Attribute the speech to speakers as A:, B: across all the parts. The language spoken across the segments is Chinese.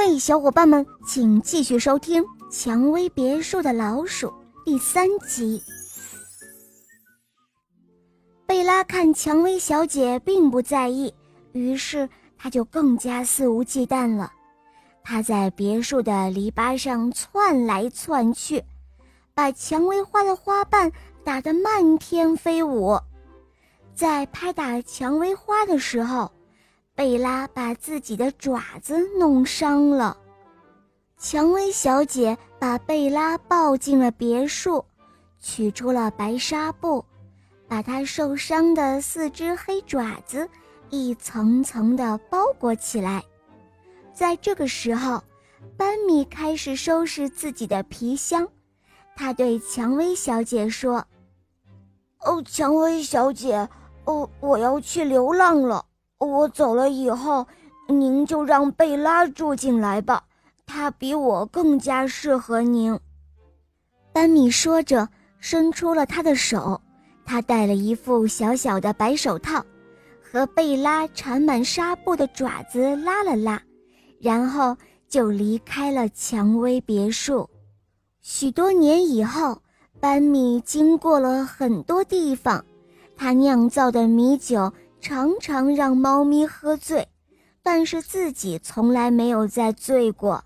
A: 嘿，小伙伴们，请继续收听《蔷薇别墅的老鼠》第三集。贝拉看蔷薇小姐并不在意，于是她就更加肆无忌惮了。她在别墅的篱笆上窜来窜去，把蔷薇花的花瓣打得漫天飞舞。在拍打蔷薇花的时候，贝拉把自己的爪子弄伤了，蔷薇小姐把贝拉抱进了别墅，取出了白纱布，把她受伤的四只黑爪子一层层地包裹起来。在这个时候，班米开始收拾自己的皮箱，他对蔷薇小姐说：“
B: 哦，蔷薇小姐，哦，我要去流浪了。”我走了以后，您就让贝拉住进来吧，她比我更加适合您。
A: 班米说着，伸出了他的手，他戴了一副小小的白手套，和贝拉缠满纱布的爪子拉了拉，然后就离开了蔷薇别墅。许多年以后，班米经过了很多地方，他酿造的米酒。常常让猫咪喝醉，但是自己从来没有再醉过。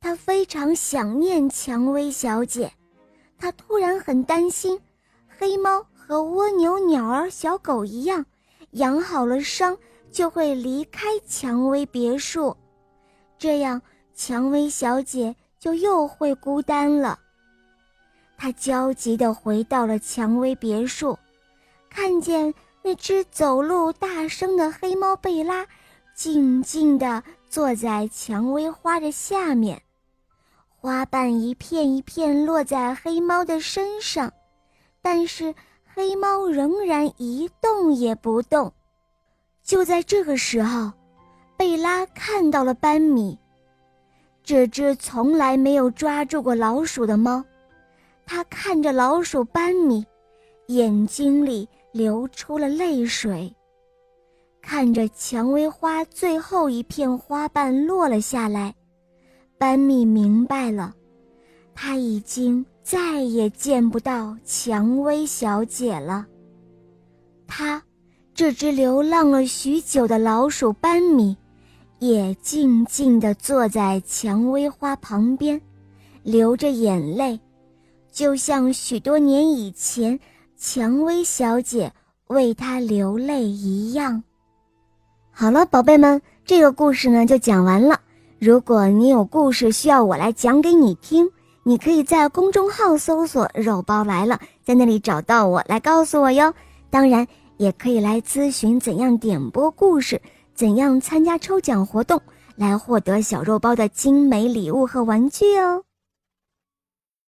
A: 他非常想念蔷薇小姐，他突然很担心，黑猫和蜗牛、鸟儿、小狗一样，养好了伤就会离开蔷薇别墅，这样蔷薇小姐就又会孤单了。他焦急地回到了蔷薇别墅，看见。那只走路大声的黑猫贝拉，静静地坐在蔷薇花的下面，花瓣一片一片落在黑猫的身上，但是黑猫仍然一动也不动。就在这个时候，贝拉看到了班米，这只从来没有抓住过老鼠的猫，它看着老鼠班米，眼睛里。流出了泪水，看着蔷薇花最后一片花瓣落了下来，班米明白了，他已经再也见不到蔷薇小姐了。他，这只流浪了许久的老鼠班米，也静静地坐在蔷薇花旁边，流着眼泪，就像许多年以前。蔷薇小姐为他流泪一样。好了，宝贝们，这个故事呢就讲完了。如果你有故事需要我来讲给你听，你可以在公众号搜索“肉包来了”，在那里找到我来告诉我哟。当然，也可以来咨询怎样点播故事，怎样参加抽奖活动，来获得小肉包的精美礼物和玩具哦。